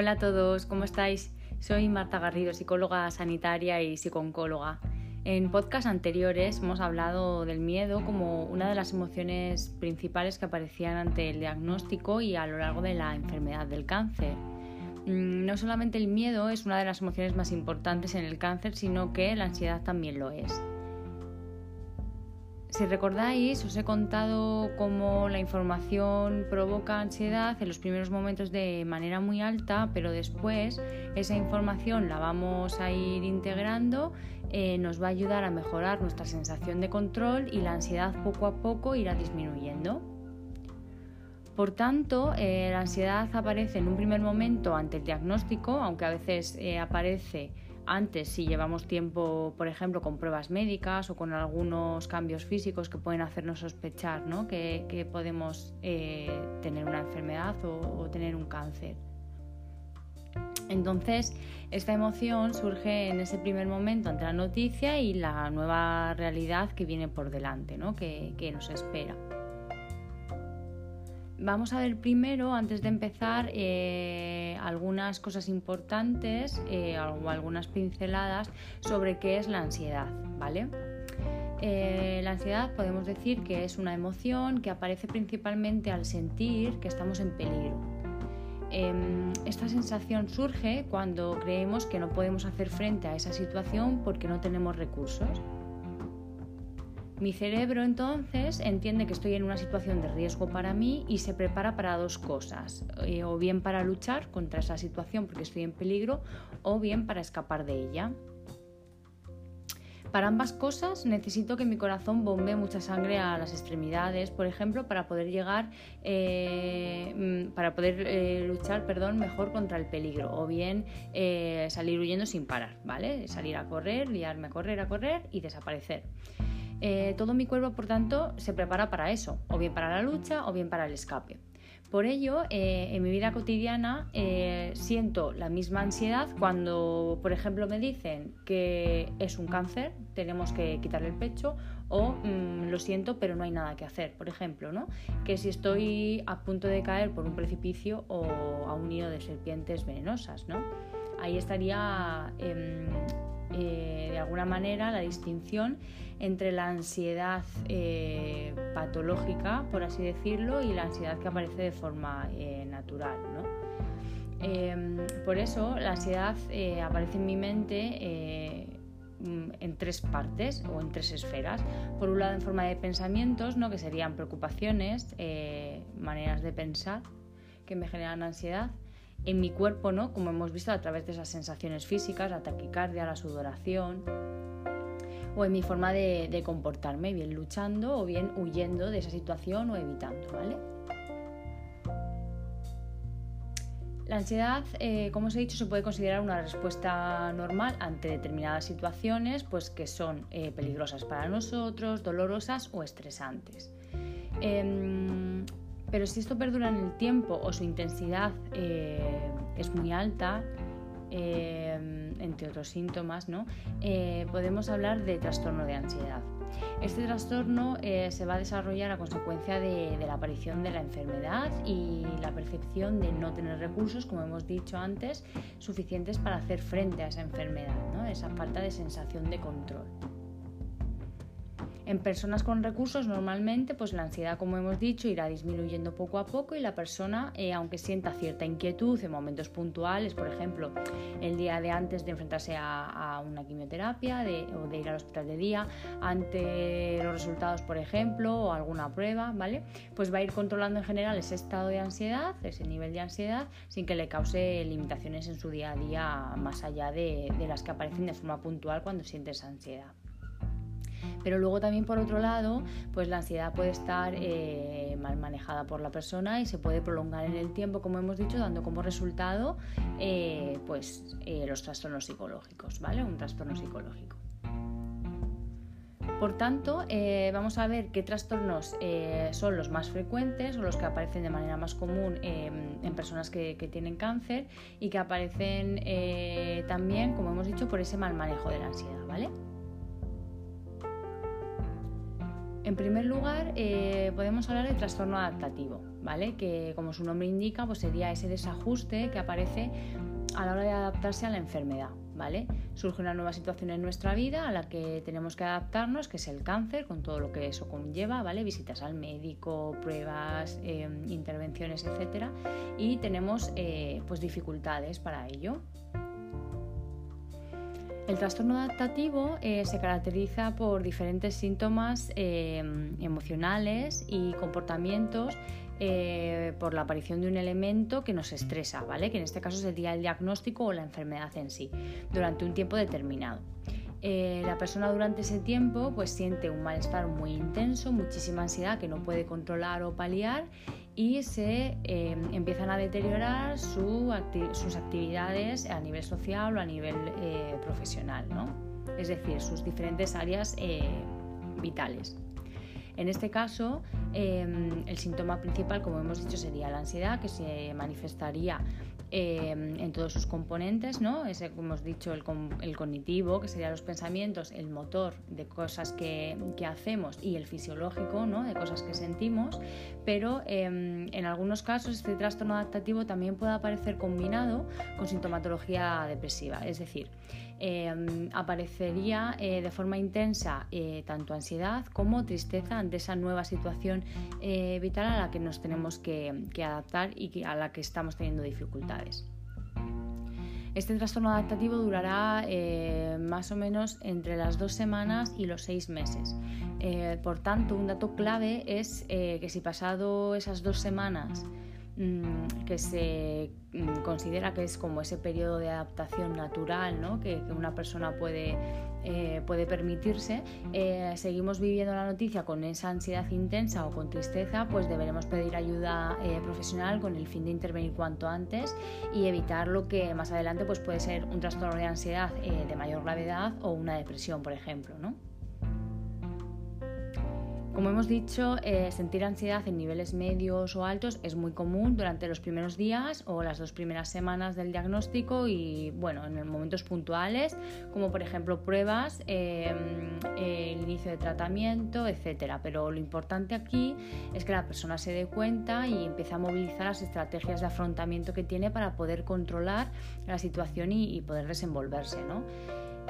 Hola a todos, ¿cómo estáis? Soy Marta Garrido, psicóloga sanitaria y psicooncóloga. En podcasts anteriores hemos hablado del miedo como una de las emociones principales que aparecían ante el diagnóstico y a lo largo de la enfermedad del cáncer. Mm, no solamente el miedo es una de las emociones más importantes en el cáncer, sino que la ansiedad también lo es. Si recordáis, os he contado cómo la información provoca ansiedad en los primeros momentos de manera muy alta, pero después esa información la vamos a ir integrando, eh, nos va a ayudar a mejorar nuestra sensación de control y la ansiedad poco a poco irá disminuyendo. Por tanto, eh, la ansiedad aparece en un primer momento ante el diagnóstico, aunque a veces eh, aparece antes si llevamos tiempo, por ejemplo, con pruebas médicas o con algunos cambios físicos que pueden hacernos sospechar que, podemos eh, tener una enfermedad o, tener un cáncer. Entonces, esta emoción surge en ese primer momento ante la noticia y la nueva realidad que viene por delante, que nos espera. Vamos a ver primero, antes de empezar, eh, algunas cosas importantes eh, o algunas pinceladas sobre qué es la ansiedad, ¿vale? Eh, la ansiedad podemos decir que es una emoción que aparece principalmente al sentir que estamos en peligro. Em, esta sensación surge cuando creemos que no podemos hacer frente a esa situación porque no tenemos recursos mi cerebro entonces entiende que estoy en una situación de riesgo para mí y se prepara para dos cosas, eh, o bien para luchar contra esa situación porque estoy en peligro, o bien para escapar de ella. Para ambas cosas necesito que mi corazón bombe mucha sangre a las extremidades, por ejemplo, para poder llegar, eh, mm, para poder eh, luchar, perdón, mejor contra el peligro, o bien salir huyendo sin parar, ¿vale? Salir a correr, liarme a correr, a correr y desaparecer. Eh, todo mi cuerpo, por tanto, se prepara para eso, o bien para la lucha o bien para el escape. Por ello, eh, en mi vida cotidiana eh, siento la misma ansiedad cuando, por ejemplo, me dicen que es un cáncer, tenemos que quitarle el pecho, o mm, lo siento, pero no hay nada que hacer, por ejemplo, ¿no? Que si estoy a punto de caer por un precipicio o a un nido de serpientes venenosas, ¿no? Ahí estaría em, de alguna manera la distinción entre la ansiedad eh, patológica, por así decirlo, y la ansiedad que aparece de forma eh, natural. Em, por eso la ansiedad eh, aparece en mi mente mm, en tres partes o en tres esferas. Por un lado en forma de pensamientos, ¿no? que serían preocupaciones, maneras de pensar que me generan ansiedad en mi cuerpo, ¿no? Como hemos visto a través de esas sensaciones físicas, la taquicardia, la sudoración, o en mi forma de, comportarme, bien luchando o bien huyendo de esa situación o evitando, ¿vale? La ansiedad, eh, como os he dicho, se puede considerar una respuesta normal ante determinadas situaciones pues, que son eh, peligrosas para nosotros, dolorosas o estresantes. Em, pero si esto perdura en el tiempo o su intensidad eh, es muy alta, Em, entre otros síntomas, ¿no? Eh, podemos hablar de trastorno de ansiedad. Este trastorno eh, se va a desarrollar a consecuencia de, la aparición de la enfermedad y la percepción de no tener recursos, como hemos dicho antes, suficientes para hacer frente a esa enfermedad, ¿no? esa falta de sensación de control. En personas con recursos normalmente pues la ansiedad como hemos dicho irá disminuyendo poco a poco y la persona eh, aunque sienta cierta inquietud en momentos puntuales, por ejemplo el día de antes de enfrentarse a, una quimioterapia o de ir al hospital de día, ante los resultados por ejemplo o alguna prueba, ¿vale? Pues va a ir controlando en general ese estado de ansiedad, ese nivel de ansiedad sin que le cause limitaciones en su día a día más allá de, de las que aparecen de forma puntual cuando siente esa ansiedad. Pero luego también por otro lado, pues la ansiedad puede estar eh, mal manejada por la persona y se puede prolongar en el tiempo, como hemos dicho, dando como resultado eh, pues, eh, los trastornos psicológicos, ¿vale? Un trastorno psicológico. Por tanto, vamos a ver qué trastornos son los más frecuentes o los que aparecen de manera más común en personas que, que, tienen cáncer y que aparecen también, como hemos dicho, por ese mal manejo de la ansiedad, ¿vale? En primer lugar, eh, podemos hablar de trastorno adaptativo, ¿vale? Que como su nombre indica, pues sería ese desajuste que aparece a la hora de adaptarse a la enfermedad, ¿vale? Surge una nueva situación en nuestra vida a la que tenemos que adaptarnos, que es el cáncer, con todo lo que eso conlleva, ¿vale? Visitas al médico, pruebas, em, intervenciones, etcétera, y tenemos eh, pues dificultades para ello. El trastorno adaptativo eh, se caracteriza por diferentes síntomas em, emocionales y comportamientos eh, por la aparición de un elemento que nos estresa, ¿vale? que en este caso sería el diagnóstico o la enfermedad en sí, durante un tiempo determinado. Eh, la persona durante ese tiempo pues siente un malestar muy intenso, muchísima ansiedad que no puede controlar o paliar y se eh, empiezan a deteriorar sus actividades a nivel social o a nivel profesional, ¿no? es decir, sus diferentes áreas vitales. En este caso, em, el síntoma principal, como hemos dicho, sería la ansiedad, que se manifestaría em, en todos sus componentes, ¿no? Ese, como hemos dicho, el, cognitivo, que serían los pensamientos, el motor de cosas que, hacemos y el fisiológico, ¿no? De cosas que sentimos, pero em, en algunos casos este trastorno adaptativo también puede aparecer combinado con sintomatología depresiva, es decir, Em, aparecería eh, de forma intensa eh, tanto ansiedad como tristeza ante esa nueva situación eh, vital a la que nos tenemos que, adaptar y a la que estamos teniendo dificultades. Este trastorno adaptativo durará más o menos entre las dos semanas y los seis meses. por tanto, un dato clave es que si pasado esas dos semanas que se mm, considera que es como ese periodo de adaptación natural ¿no? que, una persona puede, eh, puede permitirse, eh, seguimos viviendo la noticia con esa ansiedad intensa o con tristeza, pues deberemos pedir ayuda eh, profesional con el fin de intervenir cuanto antes y evitar lo que más adelante pues puede ser un trastorno de ansiedad de mayor gravedad o una depresión, por ejemplo. ¿no? Como hemos dicho, eh, sentir ansiedad en niveles medios o altos es muy común durante los primeros días o las dos primeras semanas del diagnóstico y bueno, en momentos puntuales, como por ejemplo pruebas, em, el inicio de tratamiento, etc. Pero lo importante aquí es que la persona se dé cuenta y empiece a movilizar las estrategias de afrontamiento que tiene para poder controlar la situación y, y poder desenvolverse. ¿no?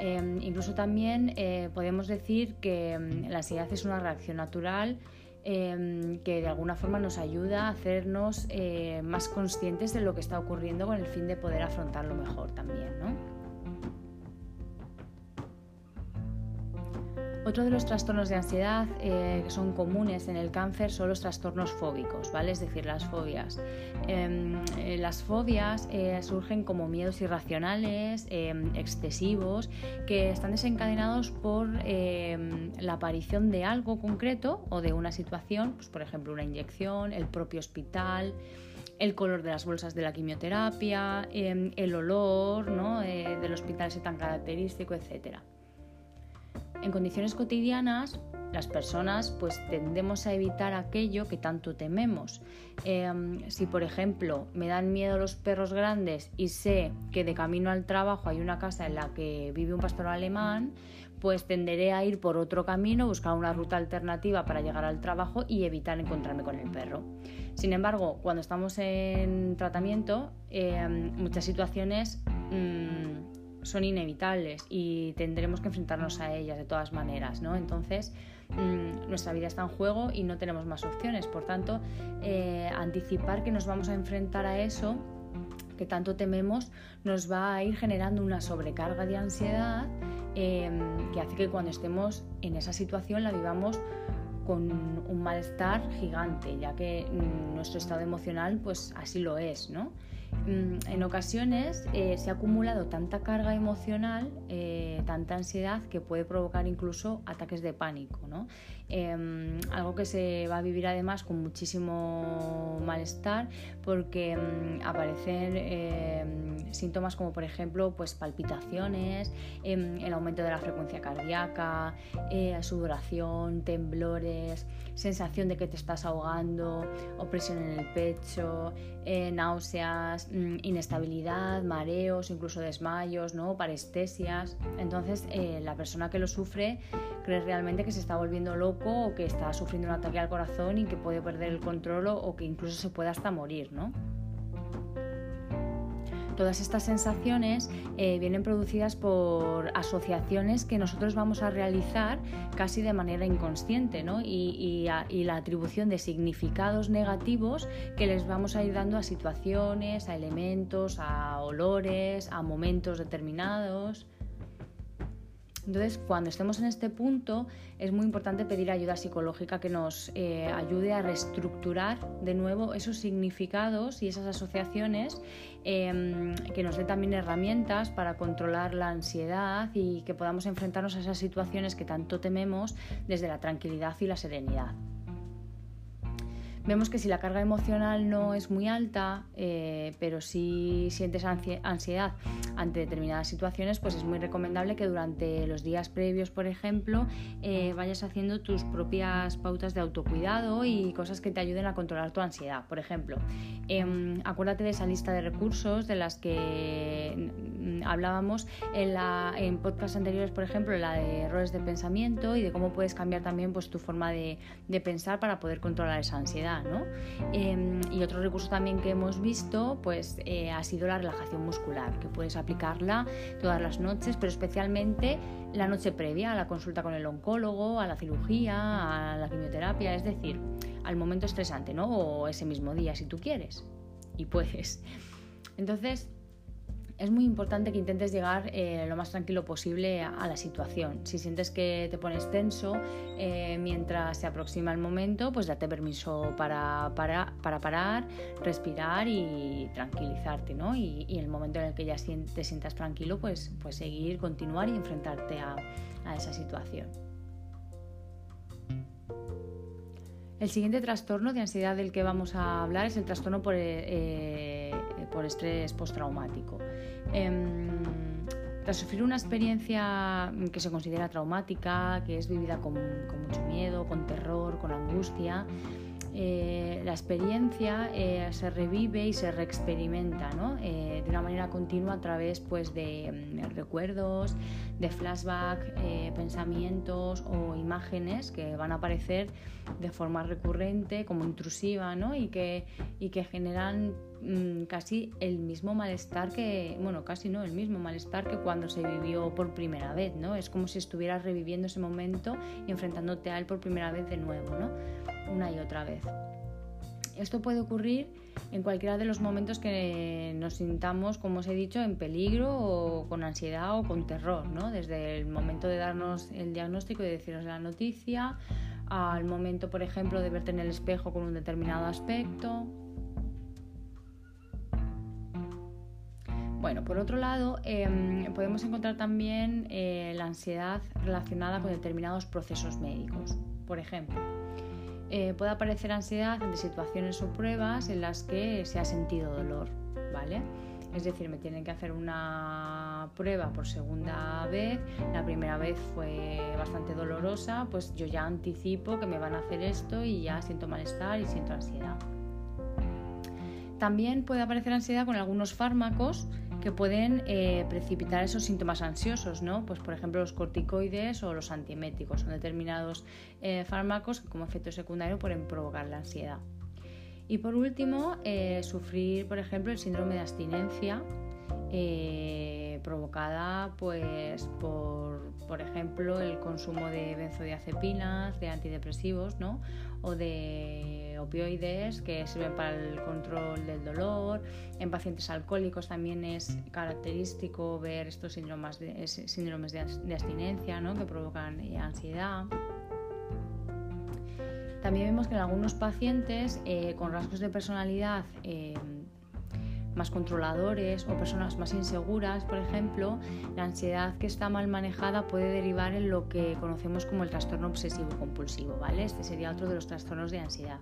Em, incluso también eh, podemos decir que em, la ansiedad es una reacción natural em, que de alguna forma nos ayuda a hacernos eh, más conscientes de lo que está ocurriendo con el fin de poder afrontarlo mejor también. ¿no? Otro de los trastornos de ansiedad eh, que son comunes en el cáncer son los trastornos fóbicos, ¿vale? Es decir, las fobias. Em, eh, las fobias eh, surgen como miedos irracionales, em, excesivos, que están desencadenados por em, la aparición de algo concreto o de una situación, pues, por ejemplo, una inyección, el propio hospital el color de las bolsas de la quimioterapia, el olor ¿no? del hospital ese tan característico, etcétera. En condiciones cotidianas, las personas pues tendemos a evitar aquello que tanto tememos. Em, si por ejemplo me dan miedo los perros grandes y sé que de camino al trabajo hay una casa en la que vive un pastor alemán, pues tenderé a ir por otro camino, buscar una ruta alternativa para llegar al trabajo y evitar encontrarme con el perro. Sin embargo, cuando estamos en tratamiento, em, muchas situaciones mm, son inevitables y tendremos que enfrentarnos a ellas de todas maneras, ¿no? Entonces, mm, nuestra vida está en juego y no tenemos más opciones. Por tanto, eh, anticipar que nos vamos a enfrentar a eso que tanto tememos nos va a ir generando una sobrecarga de ansiedad em, que hace que cuando estemos en esa situación la vivamos con un malestar gigante, ya que nuestro estado emocional pues así lo es, ¿no? Mm, en ocasiones eh, se ha acumulado tanta carga emocional, eh, tanta ansiedad que puede provocar incluso ataques de pánico. ¿no? Em, algo que se va a vivir además con muchísimo malestar porque mm, aparecen em, síntomas como por ejemplo pues, palpitaciones, em, el aumento de la frecuencia cardíaca, eh, sudoración, temblores, sensación de que te estás ahogando, opresión en el pecho, náuseas, mm, inestabilidad, mareos, incluso desmayos, ¿no? parestesias. Entonces eh, la persona que lo sufre cree realmente que se está volviendo loco o que está sufriendo un ataque al corazón y que puede perder el control o que incluso se puede hasta morir. ¿no? Todas estas sensaciones eh, vienen producidas por asociaciones que nosotros vamos a realizar casi de manera inconsciente ¿no? y, y la atribución de significados negativos que les vamos a ir dando a situaciones, a elementos, a olores, a momentos determinados. Entonces, cuando estemos en este punto, es muy importante pedir ayuda psicológica que nos eh, ayude a reestructurar de nuevo esos significados y esas asociaciones, em, que nos dé también herramientas para controlar la ansiedad y que podamos enfrentarnos a esas situaciones que tanto tememos desde la tranquilidad y la serenidad vemos que si la carga emocional no es muy alta, eh, pero si sientes ansiedad ante determinadas situaciones, pues es muy recomendable que durante los días previos, por ejemplo, eh, vayas haciendo tus propias pautas de autocuidado y cosas que te ayuden a controlar tu ansiedad. Por ejemplo, em, acuérdate de esa lista de recursos de las que hablábamos en, la, podcasts anteriores, por ejemplo, la de errores de pensamiento y de cómo puedes cambiar también pues, tu forma de pensar para poder controlar esa ansiedad. Em, y otro recurso también que hemos visto pues, eh, ha sido la relajación muscular, que puedes aplicarla todas las noches, pero especialmente la noche previa a la consulta con el oncólogo, a la cirugía, a la quimioterapia, es decir, al momento estresante, ¿no? O ese mismo día si tú quieres y puedes. Entonces, es muy importante que intentes llegar eh, lo más tranquilo posible a, la situación. Si sientes que te pones tenso eh, mientras se aproxima el momento, pues date permiso para, para, parar, respirar y tranquilizarte, ¿no? Y, en el momento en el que ya te sientas tranquilo, pues, pues seguir, continuar y enfrentarte a, esa situación. El siguiente trastorno de ansiedad del que vamos a hablar es el trastorno por, eh, por estrés postraumático. Em, tras sufrir una experiencia que se considera traumática, que es vivida con, mucho miedo, con terror, con angustia, eh, la experiencia eh, se revive y se reexperimenta eh, de una manera continua a través pues, de mm, recuerdos, de flashback, pensamientos o imágenes que van a aparecer de forma recurrente, como intrusiva, y, que, y que generan Mm, casi el mismo malestar que, bueno, casi no, el mismo malestar que cuando se vivió por primera vez, ¿no? Es como si estuvieras reviviendo ese momento y enfrentándote a él por primera vez de nuevo, ¿no? Una y otra vez. Esto puede ocurrir en cualquiera de los momentos que nos sintamos, como os he dicho, en peligro o con ansiedad o con terror, ¿no? Desde el momento de darnos el diagnóstico y de deciros la noticia, al momento, por ejemplo, de verte en el espejo con un determinado aspecto, Bueno, por otro lado, em, podemos encontrar también eh, la ansiedad relacionada con determinados procesos médicos. Por ejemplo, eh, puede aparecer ansiedad ante situaciones o pruebas en las que se ha sentido dolor, ¿vale? Es decir, me tienen que hacer una prueba por segunda vez, la primera vez fue bastante dolorosa, pues yo ya anticipo que me van a hacer esto y ya siento malestar y siento ansiedad. También puede aparecer ansiedad con algunos fármacos que pueden eh, precipitar esos síntomas ansiosos, ¿no? Pues por ejemplo los corticoides o los antieméticos son determinados eh, fármacos que como efecto secundario pueden provocar la ansiedad. Y por último, eh, sufrir por ejemplo el síndrome de abstinencia provocada pues por, por ejemplo el consumo de benzodiazepinas, de antidepresivos, ¿no? o de opioides que sirven para el control del dolor. En pacientes alcohólicos también es característico ver estos síndromes de, síndromes abstinencia ¿no? que provocan eh, ansiedad. También vemos que en algunos pacientes eh, con rasgos de personalidad eh, más controladores o personas más inseguras, por ejemplo, la ansiedad que está mal manejada puede derivar en lo que conocemos como el trastorno obsesivo compulsivo, ¿vale? Este sería otro de los trastornos de ansiedad.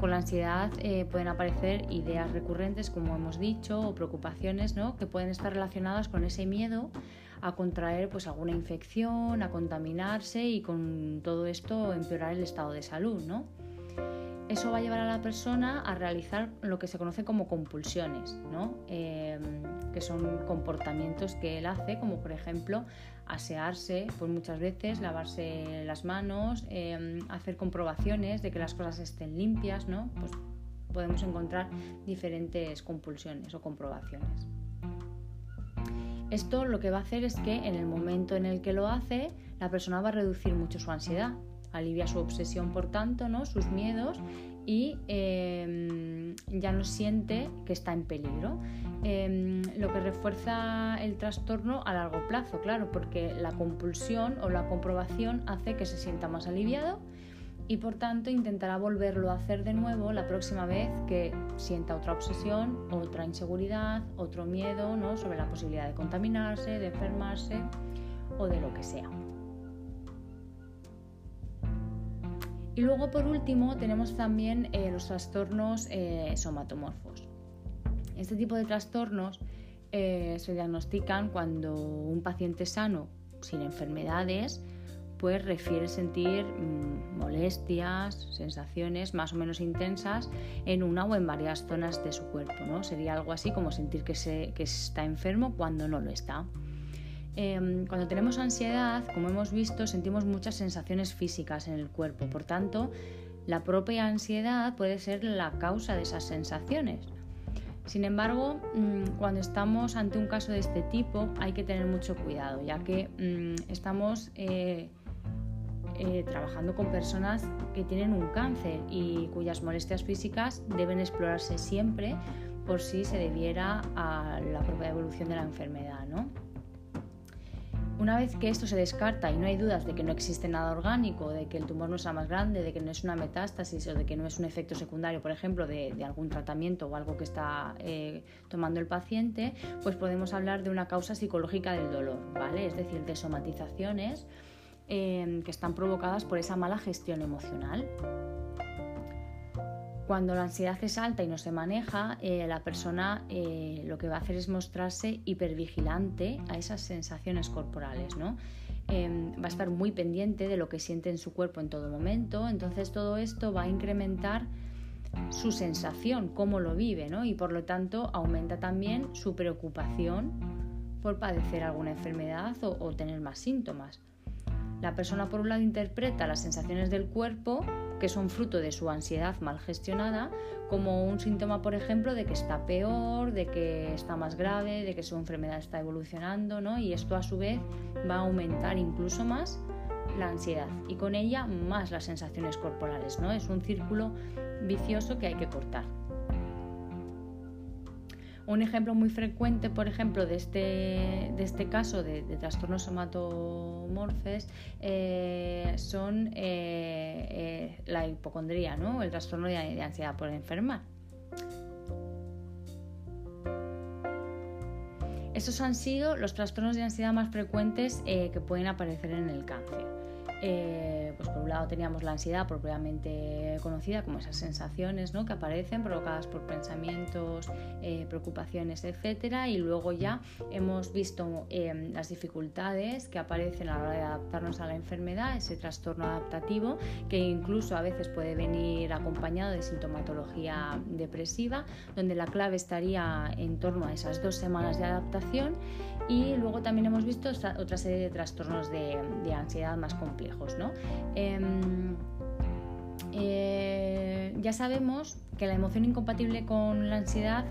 Con la ansiedad eh, pueden aparecer ideas recurrentes, como hemos dicho, o preocupaciones, ¿no? Que pueden estar relacionadas con ese miedo a contraer pues alguna infección, a contaminarse y con todo esto empeorar el estado de salud, ¿no? Eso va a llevar a la persona a realizar lo que se conoce como compulsiones, ¿no? Em, que son comportamientos que él hace, como por ejemplo asearse, pues muchas veces lavarse las manos, em, hacer comprobaciones de que las cosas estén limpias, ¿no? Pues podemos encontrar diferentes compulsiones o comprobaciones. Esto lo que va a hacer es que en el momento en el que lo hace, la persona va a reducir mucho su ansiedad, alivia su obsesión, por tanto, ¿no? sus miedos y em, ya no siente que está en peligro. Em, lo que refuerza el trastorno a largo plazo, claro, porque la compulsión o la comprobación hace que se sienta más aliviado y por tanto intentará volverlo a hacer de nuevo la próxima vez que sienta otra obsesión, otra inseguridad, otro miedo ¿no? sobre la posibilidad de contaminarse, de enfermarse o de lo que sea. Y luego por último tenemos también eh, los trastornos eh, somatomorfos. Este tipo de trastornos eh, se diagnostican cuando un paciente sano, sin enfermedades, pues refiere sentir mm, molestias, sensaciones más o menos intensas en una o en varias zonas de su cuerpo. ¿no? Sería algo así como sentir que, se, que está enfermo cuando no lo está. Em, cuando tenemos ansiedad, como hemos visto, sentimos muchas sensaciones físicas en el cuerpo. Por tanto, la propia ansiedad puede ser la causa de esas sensaciones. Sin embargo, mm, cuando estamos ante un caso de este tipo hay que tener mucho cuidado, ya que mm, estamos eh, eh, trabajando con personas que tienen un cáncer y cuyas molestias físicas deben explorarse siempre por si se debiera a la propia evolución de la enfermedad. ¿no? Una vez que esto se descarta y no hay dudas de que no existe nada orgánico, de que el tumor no es más grande, de que no es una metástasis o de que no es un efecto secundario, por ejemplo, de, algún tratamiento o algo que está eh, tomando el paciente, pues podemos hablar de una causa psicológica del dolor, ¿vale? Es decir, de somatizaciones eh, que están provocadas por esa mala gestión emocional. Cuando la ansiedad es alta y no se maneja, eh, la persona eh, lo que va a hacer es mostrarse hipervigilante a esas sensaciones corporales, ¿no? Em, va a estar muy pendiente de lo que siente en su cuerpo en todo momento, entonces todo esto va a incrementar su sensación, cómo lo vive, ¿no? y por lo tanto aumenta también su preocupación por padecer alguna enfermedad o tener más síntomas. La persona por un lado interpreta las sensaciones del cuerpo, que son fruto de su ansiedad mal gestionada, como un síntoma, por ejemplo, de que está peor, de que está más grave, de que su enfermedad está evolucionando, ¿no? Y esto a su vez va a aumentar incluso más la ansiedad y con ella más las sensaciones corporales, ¿no? Es un círculo vicioso que hay que cortar. Un ejemplo muy frecuente, por ejemplo, de este, de este caso de, trastornos somatomorfes eh, son eh, eh, la hipocondría, ¿no? el trastorno de, de ansiedad por enfermar. Estos han sido los trastornos de ansiedad más frecuentes que pueden aparecer en el cáncer. Eh, pues por un lado teníamos la ansiedad propiamente conocida como esas sensaciones ¿no? que aparecen provocadas por pensamientos, eh, preocupaciones, etcétera, y luego ya hemos visto eh, las dificultades que aparecen a la hora de adaptarnos a la enfermedad, ese trastorno adaptativo que incluso a veces puede venir acompañado de sintomatología depresiva, donde la clave estaría en torno a esas dos semanas de adaptación y luego también hemos visto otra serie de trastornos de, ansiedad más complejos. ¿No? Em, eh, ya sabemos que la emoción incompatible con la ansiedad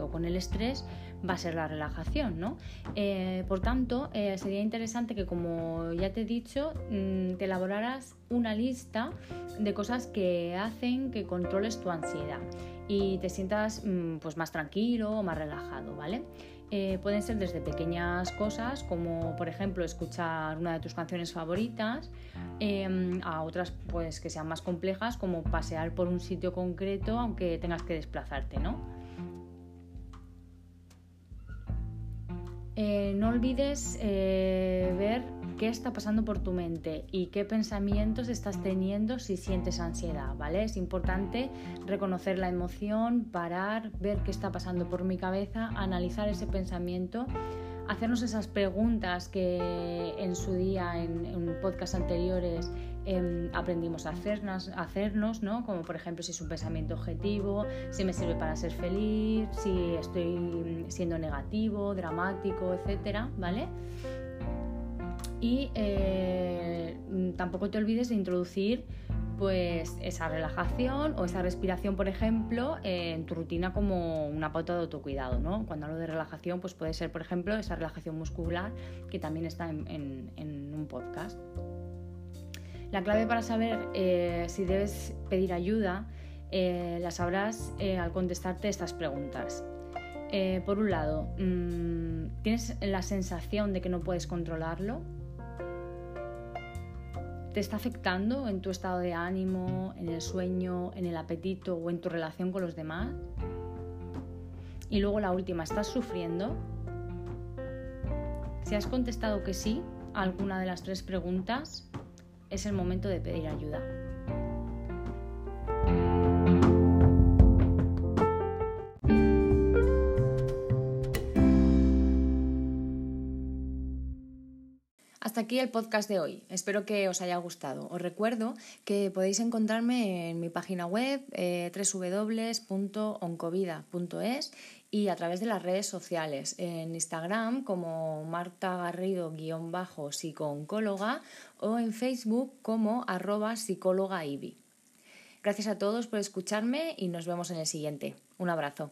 o con el estrés va a ser la relajación. ¿no? Eh, por tanto, eh, sería interesante que, como ya te he dicho, mm, te elaboraras una lista de cosas que hacen que controles tu ansiedad y te sientas mm, pues, más tranquilo o más relajado. ¿vale? Eh, pueden ser desde pequeñas cosas, como por ejemplo escuchar una de tus canciones favoritas, em, a otras pues que sean más complejas, como pasear por un sitio concreto aunque tengas que desplazarte, ¿no? Eh, no olvides eh, qué está pasando por tu mente y qué pensamientos estás teniendo si sientes ansiedad, ¿vale? Es importante reconocer la emoción, parar, ver qué está pasando por mi cabeza, analizar ese pensamiento hacernos esas preguntas que en su día, en, en podcast anteriores, em, aprendimos a hacernos, hacernos, ¿no? Como por ejemplo si es un pensamiento objetivo, si me sirve para ser feliz, si estoy siendo negativo, dramático, etcétera, ¿vale? Y eh, tampoco te olvides de introducir pues esa relajación o esa respiración, por ejemplo, en tu rutina como una pauta de autocuidado, ¿no? Cuando hablo de relajación, pues puede ser, por ejemplo, esa relajación muscular que también está en, un podcast. La clave para saber eh, si debes pedir ayuda eh, la sabrás eh, al contestarte estas preguntas. por un lado, mm, ¿tienes la sensación de que no puedes controlarlo? ¿Te está afectando en tu estado de ánimo, en el sueño, en el apetito o en tu relación con los demás? Y luego la última, ¿estás sufriendo? Si has contestado que sí a alguna de las tres preguntas, es el momento de pedir ayuda. Hasta aquí el podcast de hoy. Espero que os haya gustado. Os recuerdo que podéis encontrarme en mi página web eh, www.oncovida.es y a través de las redes sociales, en Instagram como Marta Garrido-psicooncóloga o en Facebook como arroba psicóloga Gracias a todos por escucharme y nos vemos en el siguiente. Un abrazo.